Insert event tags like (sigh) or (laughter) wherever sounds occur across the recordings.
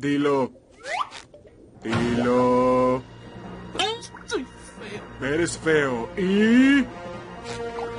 Dilo. Dilo. Soy feo. Eres feo. ¿Y?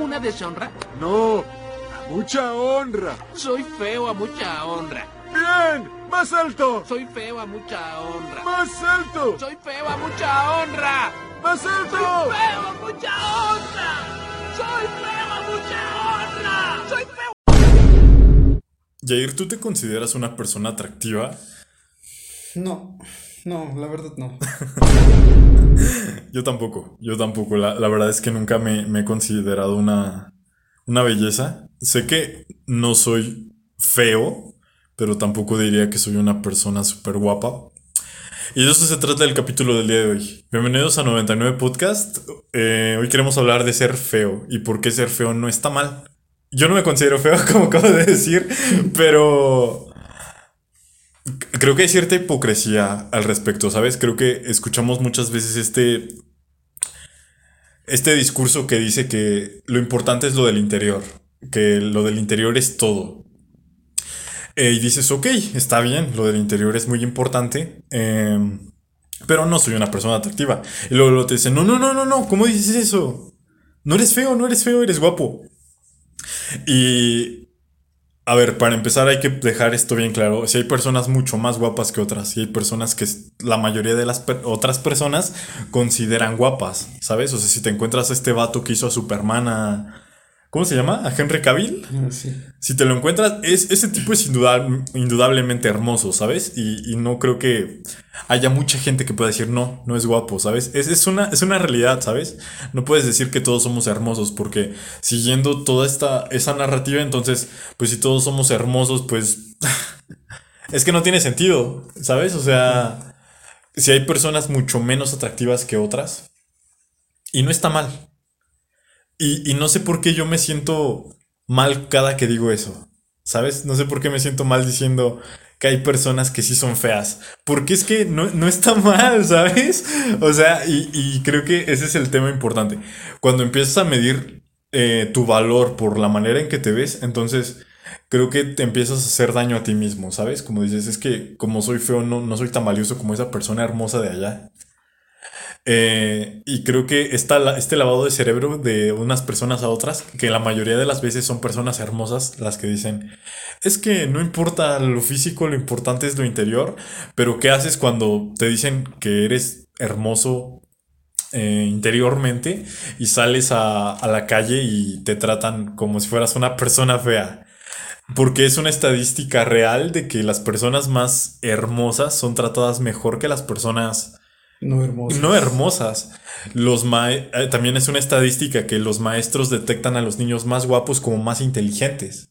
¿Una deshonra? No. A mucha honra. Soy feo a mucha honra. Bien. Más alto. Soy feo a mucha honra. Más alto. Soy feo a mucha honra. Más Soy alto. feo a mucha honra. Soy feo a mucha honra. Soy feo. Jair, ¿tú te consideras una persona atractiva? No, no, la verdad no. (laughs) Yo tampoco, yo tampoco. La, la verdad es que nunca me, me he considerado una, una belleza. Sé que no soy feo, pero tampoco diría que soy una persona súper guapa. Y de eso se trata el capítulo del día de hoy. Bienvenidos a 99 Podcast. Eh, hoy queremos hablar de ser feo y por qué ser feo no está mal. Yo no me considero feo, (laughs) como acabo de decir, pero creo que hay cierta hipocresía al respecto, ¿sabes? Creo que escuchamos muchas veces este este discurso que dice que lo importante es lo del interior, que lo del interior es todo. Eh, y dices, ok, está bien, lo del interior es muy importante, eh, pero no soy una persona atractiva. Y luego, luego te dicen, no, no, no, no, no, ¿cómo dices eso? No eres feo, no eres feo, eres guapo. Y a ver, para empezar hay que dejar esto bien claro. Si hay personas mucho más guapas que otras, si hay personas que la mayoría de las otras personas consideran guapas, ¿sabes? O sea, si te encuentras este vato que hizo a Superman a... ¿Cómo se llama? ¿A Henry Cavill? Sí. Si te lo encuentras, es, ese tipo es indudable- indudablemente hermoso, ¿sabes? Y, y no creo que haya mucha gente que pueda decir, no, no es guapo, ¿sabes? Es, es, una, es una realidad, ¿sabes? No puedes decir que todos somos hermosos, porque siguiendo toda esta, esa narrativa, entonces, pues si todos somos hermosos, pues (laughs) es que no tiene sentido, ¿sabes? O sea, si hay personas mucho menos atractivas que otras, y no está mal. Y, y no sé por qué yo me siento mal cada que digo eso. ¿Sabes? No sé por qué me siento mal diciendo que hay personas que sí son feas. Porque es que no, no está mal, (laughs) ¿sabes? O sea, y, y creo que ese es el tema importante. Cuando empiezas a medir eh, tu valor por la manera en que te ves, entonces creo que te empiezas a hacer daño a ti mismo, ¿sabes? Como dices, es que como soy feo, no, no soy tan valioso como esa persona hermosa de allá. Eh, y creo que esta, este lavado de cerebro de unas personas a otras, que la mayoría de las veces son personas hermosas las que dicen, es que no importa lo físico, lo importante es lo interior, pero ¿qué haces cuando te dicen que eres hermoso eh, interiormente y sales a, a la calle y te tratan como si fueras una persona fea? Porque es una estadística real de que las personas más hermosas son tratadas mejor que las personas No hermoso. no hermosas. Los eh, también es una estadística que los maestros detectan a los niños más guapos como más inteligentes.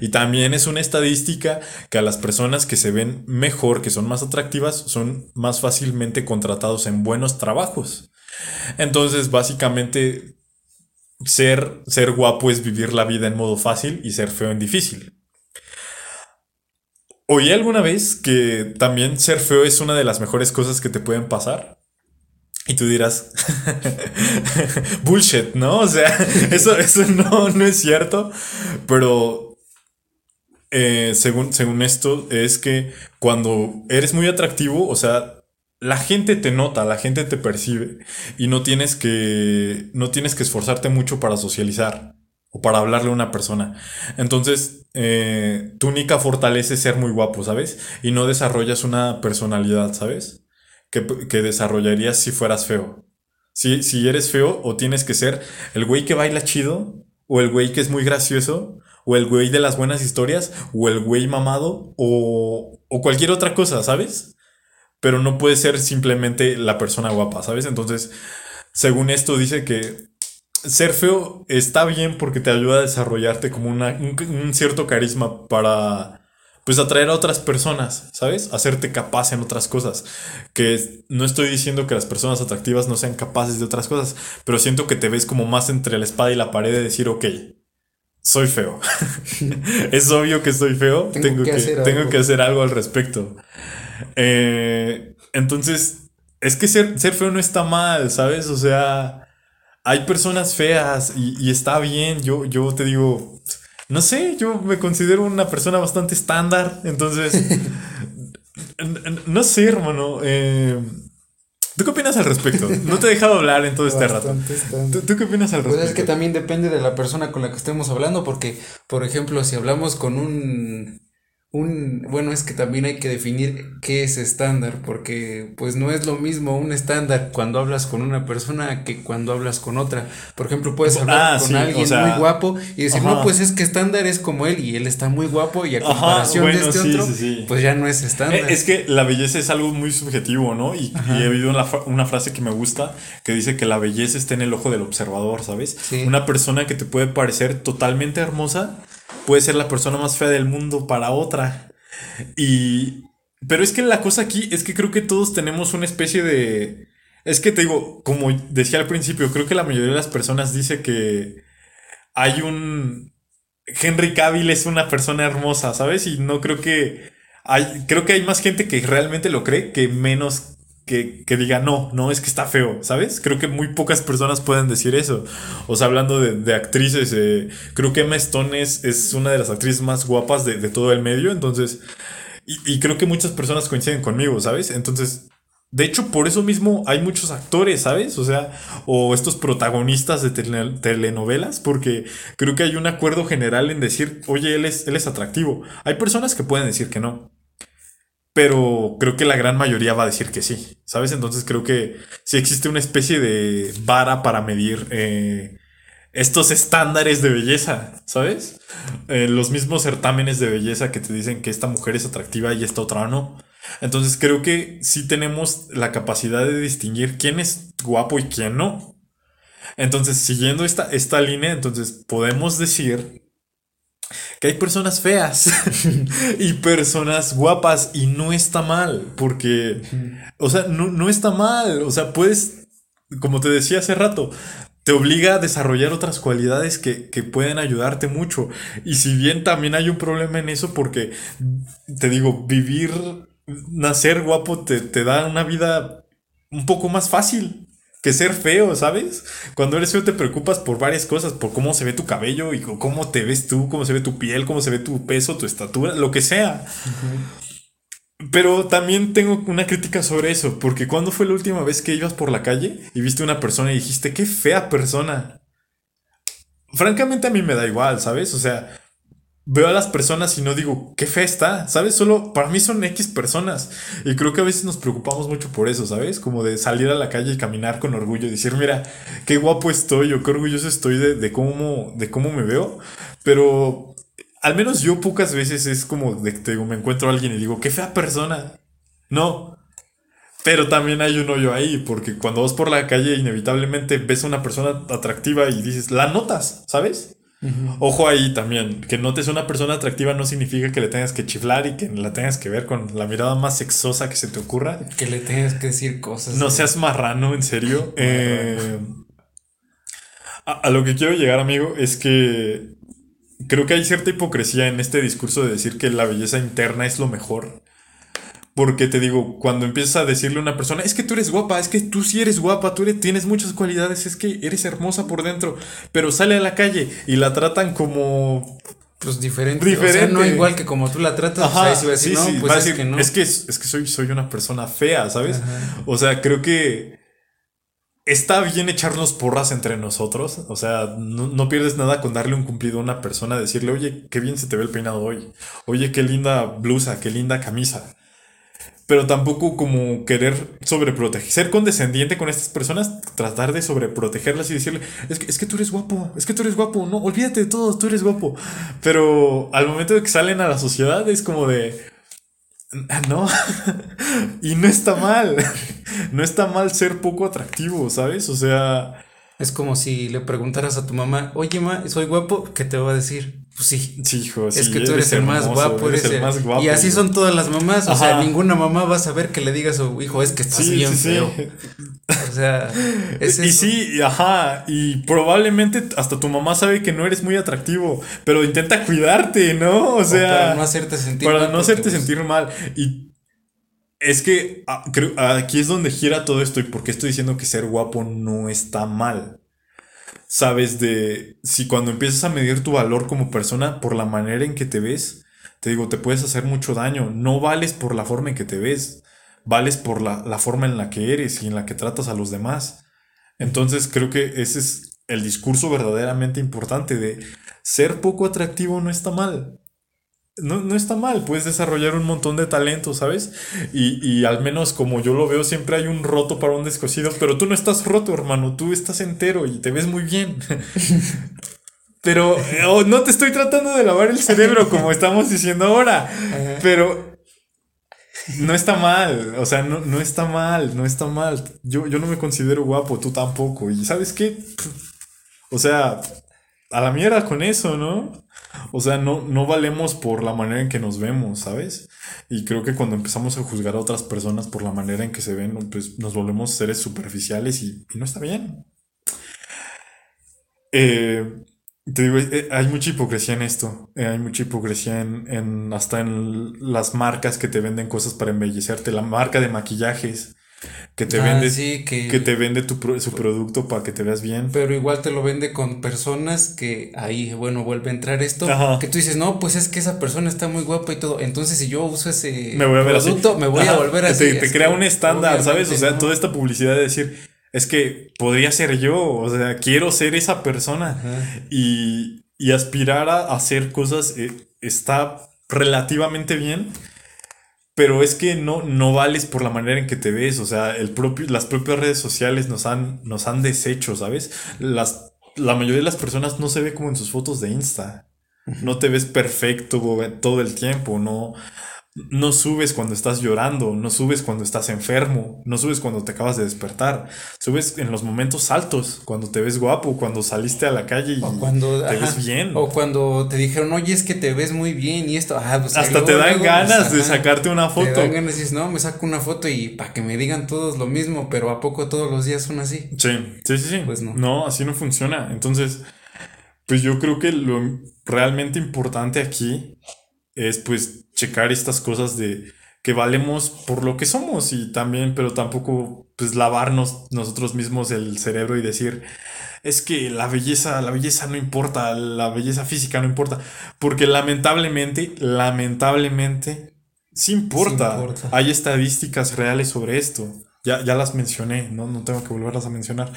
Y también es una estadística que a las personas que se ven mejor, que son más atractivas, son más fácilmente contratados en buenos trabajos. Entonces, básicamente, ser, ser guapo es vivir la vida en modo fácil y ser feo en difícil. Oí alguna vez que también ser feo es una de las mejores cosas que te pueden pasar. Y tú dirás, (laughs) bullshit, ¿no? O sea, (laughs) eso, eso no, no es cierto. Pero eh, según, según esto, es que cuando eres muy atractivo, o sea, la gente te nota, la gente te percibe y no tienes que, no tienes que esforzarte mucho para socializar o para hablarle a una persona. Entonces, eh, tu única fortaleza es ser muy guapo, ¿sabes? Y no desarrollas una personalidad, ¿sabes? Que, que desarrollarías si fueras feo. Si, si eres feo, o tienes que ser el güey que baila chido, o el güey que es muy gracioso, o el güey de las buenas historias, o el güey mamado, o, o cualquier otra cosa, ¿sabes? Pero no puedes ser simplemente la persona guapa, ¿sabes? Entonces, según esto, dice que ser feo está bien porque te ayuda a desarrollarte como una, un, un cierto carisma para pues atraer a otras personas, ¿sabes? Hacerte capaz en otras cosas. Que no estoy diciendo que las personas atractivas no sean capaces de otras cosas, pero siento que te ves como más entre la espada y la pared de decir, ok, soy feo. (laughs) es obvio que soy feo, Tengo tengo, que que, hacer tengo algo. que hacer algo al respecto. Eh, entonces, es que ser, ser feo no está mal, ¿sabes? O sea, hay personas feas y, y está bien. Yo, yo te digo, no sé, yo me considero una persona bastante estándar, entonces (laughs) No sé, hermano. eh, ¿Tú qué opinas al respecto? No te he dejado hablar en todo este rato. ¿Tú, tú qué opinas al Pues respecto? es que también depende de la persona con la que estemos hablando, porque, por ejemplo, si hablamos con un, un, bueno, es que también hay que definir qué es estándar, porque pues no es lo mismo un estándar cuando hablas con una persona que cuando hablas con otra. Por ejemplo, puedes hablar Ah, con sí, o alguien sea, muy guapo y decir, ajá. no, pues es que estándar es como él y él está muy guapo y a Ajá, comparación bueno, de este sí, otro, sí, pues ya no es estándar. Eh, Es que la belleza es algo muy subjetivo, ¿no? Y, y he oído una, una frase que me gusta que dice que la belleza está en el ojo del observador, ¿sabes? Una persona que te puede parecer totalmente hermosa puede ser la persona más fea del mundo para otra. Y... Pero es que la cosa aquí es que creo que todos tenemos una especie de... Es que te digo, como decía al principio, creo que la mayoría de las personas dice que hay un... Henry Cavill es una persona hermosa, ¿sabes? Y no creo que... Hay, creo que hay más gente que realmente lo cree que menos que, que diga no, no, es que está feo, ¿sabes? Creo que muy pocas personas pueden decir eso. O sea, hablando de, de actrices, eh, creo que Emma Stone es, es una de las actrices más guapas de, de todo el medio, entonces... Y, y creo que muchas personas coinciden conmigo, ¿sabes? Entonces, de hecho, por eso mismo hay muchos actores, ¿sabes? O sea, o estos protagonistas de tele- telenovelas, porque creo que hay un acuerdo general en decir, oye, él es, él es atractivo. Hay personas que pueden decir que no. Pero creo que la gran mayoría va a decir que sí, ¿sabes? Entonces creo que sí existe una especie de vara para medir eh, estos estándares de belleza, ¿sabes? Eh, los mismos certámenes de belleza que te dicen que esta mujer es atractiva y esta otra no. Entonces creo que sí tenemos la capacidad de distinguir quién es guapo y quién no. Entonces, siguiendo esta, esta línea, entonces podemos decir que hay personas feas (laughs) y personas guapas y no está mal, porque, o sea, no, no está mal, o sea, puedes, como te decía hace rato, te obliga a desarrollar otras cualidades que, que pueden ayudarte mucho. Y si bien también hay un problema en eso, porque, te digo, vivir, nacer guapo te, te da una vida un poco más fácil que ser feo, ¿sabes? Cuando eres feo te preocupas por varias cosas, por cómo se ve tu cabello y cómo te ves tú, cómo se ve tu piel, cómo se ve tu peso, tu estatura, lo que sea. Pero también tengo una crítica sobre eso, porque ¿cuándo fue la última vez que ibas por la calle y viste una persona y dijiste, qué fea persona? Francamente a mí me da igual, ¿sabes? O sea, veo a las personas y no digo, qué fea está, ¿sabes? Solo para mí son X personas. Y creo que a veces nos preocupamos mucho por eso, ¿sabes? Como de salir a la calle y caminar con orgullo y decir, mira, qué guapo estoy o qué orgulloso estoy de, de cómo, de cómo me veo. Pero al menos yo pocas veces es como de que me encuentro a alguien y digo, qué fea persona. No. Pero también hay un hoyo ahí, porque cuando vas por la calle inevitablemente ves a una persona atractiva y dices, la notas, ¿sabes? Ojo ahí también, que notes una persona atractiva no significa que le tengas que chiflar y que la tengas que ver con la mirada más sexosa que se te ocurra. Que le tengas que decir cosas. No de- seas marrano, en serio. (laughs) Eh, a, a lo que quiero llegar, amigo, es que creo que hay cierta hipocresía en este discurso de decir que la belleza interna es lo mejor. Porque te digo, cuando empiezas a decirle a una persona, es que tú eres guapa, es que tú sí eres guapa, tú eres- tienes muchas cualidades, es que eres hermosa por dentro, pero sale a la calle y la tratan como Pues diferente. Diferente. O sea, no igual que como tú la tratas. Ajá, sea, ahí sí sí, no, sí, pues es decir, que no. es que, es que soy, soy una persona fea, ¿sabes? Ajá. O sea, creo que está bien echarnos porras entre nosotros. O sea, no, no pierdes nada con darle un cumplido a una persona, decirle, oye, qué bien se te ve el peinado hoy. Oye, qué linda blusa, qué linda camisa. Pero tampoco como querer sobreproteger, ser condescendiente con estas personas, tratar de sobreprotegerlas y decirle, es que, es que tú eres guapo, es que tú eres guapo, no, olvídate de todo, tú eres guapo. Pero al momento de que salen a la sociedad es como de, "Ah, no, (laughs) y no está mal, (laughs) no está mal ser poco atractivo, ¿sabes? O sea, Es como si le preguntaras a tu mamá, oye, ma, ¿soy guapo? ¿Qué te va a decir? Pues sí. sí, hijo, es que tú eres el más guapo, eres eres el más guapo. Y así son todas las mamás. O sea, ninguna mamá va a saber que le diga a su hijo, es que estás Sí, bien feo. O sea, (laughs) es y eso. sí, ajá, y probablemente hasta tu mamá sabe que no eres muy atractivo, pero intenta cuidarte, ¿no? O O sea, para no hacerte sentir para mal no hacerte pues, sentir mal. Y es que ah, creo, aquí es donde gira todo esto y porque estoy diciendo que ser guapo no está mal. Sabes de si cuando empiezas a medir tu valor como persona por la manera en que te ves, te digo, te puedes hacer mucho daño. No vales por la forma en que te ves, vales por la, la forma en la que eres y en la que tratas a los demás. Entonces creo que ese es el discurso verdaderamente importante de ser poco atractivo no está mal. No, no está mal, puedes desarrollar un montón de talento, ¿sabes? Y, y al menos como yo lo veo, siempre hay un roto para un descosido, pero tú no estás roto, hermano, tú estás entero y te ves muy bien. (laughs) Pero eh, oh, no te estoy tratando de lavar el cerebro como (laughs) estamos diciendo ahora, pero no está mal, o sea, no, no está mal, no está mal. Yo, yo no me considero guapo, tú tampoco. Y ¿sabes qué? O sea, a la mierda con eso, ¿no? O sea, no, no valemos por la manera en que nos vemos, ¿sabes? Y creo que cuando empezamos a juzgar a otras personas por la manera en que se ven, pues nos volvemos seres superficiales y, no está bien. Eh, te digo, eh, hay mucha hipocresía en esto. Eh, hay mucha hipocresía en, en hasta en las marcas que te venden cosas para embellecerte. La marca de maquillajes que te Ah, vende, sí, que- que te vende tu, pro- su producto para que te veas bien. Pero igual te lo vende con personas que ahí, bueno, vuelve a entrar esto. Ajá. Que tú dices, no, pues es que esa persona está muy guapa y todo. Entonces, si yo uso ese me voy a ver así. producto, me voy a volver así. Te, te crea un estándar, ¿sabes? O sea, no. toda esta publicidad de decir, es que podría ser yo, o sea, quiero ser esa persona. Ajá. Y, y aspirar a hacer cosas eh, está relativamente bien. Pero es que no, no vales por la manera en que te ves. O sea, el propio, las propias redes sociales nos han, nos han deshecho, ¿sabes? Las, la mayoría de las personas no se ve como en sus fotos de Insta. No te ves perfecto todo el tiempo. No, no subes cuando estás llorando. No subes cuando estás enfermo. No subes cuando te acabas de despertar. Subes en los momentos altos. Cuando te ves guapo. Cuando saliste a la calle y O cuando, te ajá, ves bien. O cuando te dijeron, oye, es que te ves muy bien y esto. Ah, pues Hasta luego, te dan luego, ganas pues, de ajá, sacarte una Te foto. dan ganas y dices, no, me saco una foto y para que me digan todos lo mismo, pero ¿a poco todos los días son así? Sí, sí, sí, sí. Pues no. No, así no funciona. Entonces, pues yo creo que lo realmente importante aquí es pues checar estas cosas de que valemos por lo que somos y también, pero tampoco pues lavarnos nosotros mismos el cerebro y decir, es que la belleza, la belleza no importa, la belleza física no importa, porque lamentablemente, lamentablemente, sí importa. Sí importa. Hay estadísticas reales sobre esto. Ya, ya las mencioné, ¿no? No tengo que volverlas a mencionar.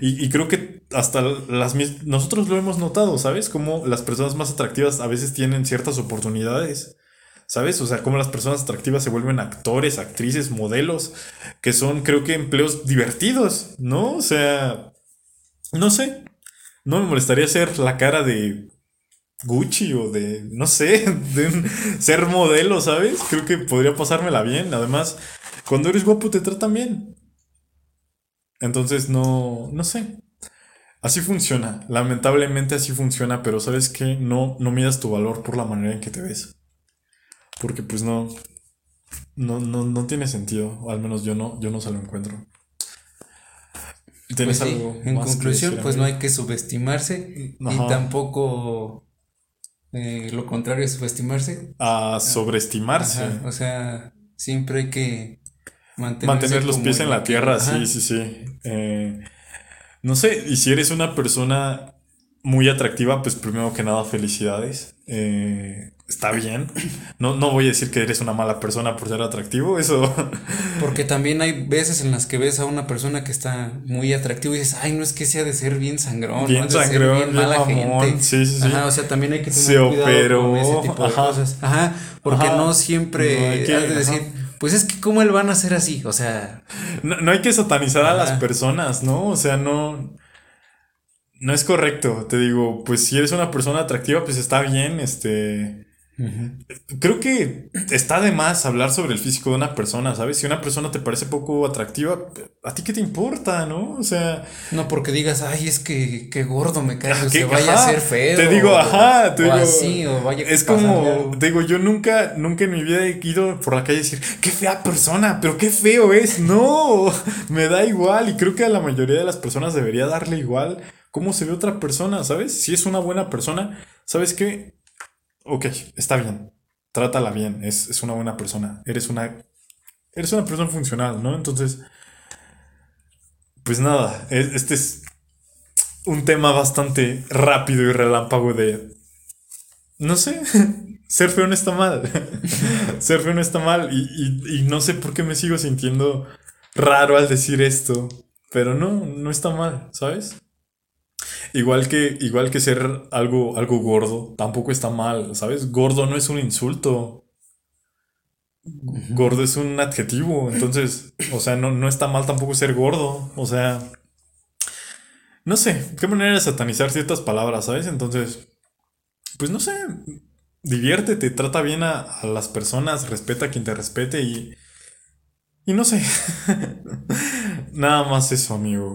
Y, y creo que hasta las nosotros lo hemos notado, ¿sabes? Como las personas más atractivas a veces tienen ciertas oportunidades. ¿Sabes? O sea, como las personas atractivas se vuelven actores, actrices, modelos, que son, creo que, empleos divertidos, ¿no? O sea, no sé. No me molestaría ser la cara de Gucci o de, no sé, (laughs) de ser modelo, ¿sabes? Creo que podría pasármela bien. Además, cuando eres guapo te tratan bien. Entonces, no, no sé. Así funciona. Lamentablemente así funciona, pero ¿sabes qué? No, no midas tu valor por la manera en que te ves. Porque pues no, no, no, no tiene sentido. O al menos yo no, yo no se lo encuentro. ¿Tienes Pues sí, algo en más que conclusión, pues no hay que subestimarse Ajá. y tampoco eh, lo contrario es subestimarse. A sobreestimarse. Ajá, o sea, siempre hay que mantenerse Mantener los pies en la tierra, Ajá. sí, sí, sí. Eh, no sé, y si eres una persona muy atractiva, pues primero que nada, felicidades. Eh, está bien. No, no voy a decir que eres una mala persona por ser atractivo, eso. (laughs) Porque también hay veces en las que ves a una persona que está muy atractiva y dices, ay, no es que sea de ser bien sangrón, Bien no es de ser sangrón, bien bien mala mamón, gente. sí, sí, sí. Ajá, o sea, también hay que tener Se cuidado operó, con ese tipo de ajá. cosas. Ajá, porque Ajá. no siempre No hay que- has de decir. Pues es que cómo él van a ser así, o sea, No, no hay que satanizar a las personas, ¿no? O sea, no. No es correcto. Te digo, pues si eres una persona atractiva, pues está bien, este. Creo que está de más hablar sobre el físico de una persona, ¿sabes? Si una persona te parece poco atractiva, ¿a ti qué te importa, no? O sea, no porque digas, ay, es que qué gordo me cae, o ¿qué- se vaya ajá, a ser feo. Te digo, o- ajá, te o digo. así, o vaya a es como, te digo, yo nunca, nunca en mi vida he ido por la calle a decir, qué fea persona, pero qué feo es. No, (laughs) me da igual. Y creo que a la mayoría de las personas debería darle igual cómo se ve otra persona, ¿sabes? Si es una buena persona, ¿sabes qué? Ok, está bien. Trátala bien, es, es una buena persona. Eres una. Eres una persona funcional, ¿no? Entonces. Pues nada, es- este es un tema bastante rápido y relámpago de. No sé. (laughs) ser feo no está mal. (laughs) ser feo no está mal. Y, y- y no sé por qué me sigo sintiendo raro al decir esto. Pero no, no está mal, ¿sabes? Igual que, igual que ser algo, algo gordo, tampoco está mal, ¿sabes? Gordo no es un insulto. Gordo es un adjetivo. Entonces, o sea, no, no está mal tampoco ser gordo. O sea, no sé, qué manera de satanizar ciertas palabras, ¿sabes? Entonces, pues no sé, diviértete, trata bien a, a las personas, respeta a quien te respete y... Y no sé. (laughs) Nada más eso, amigo.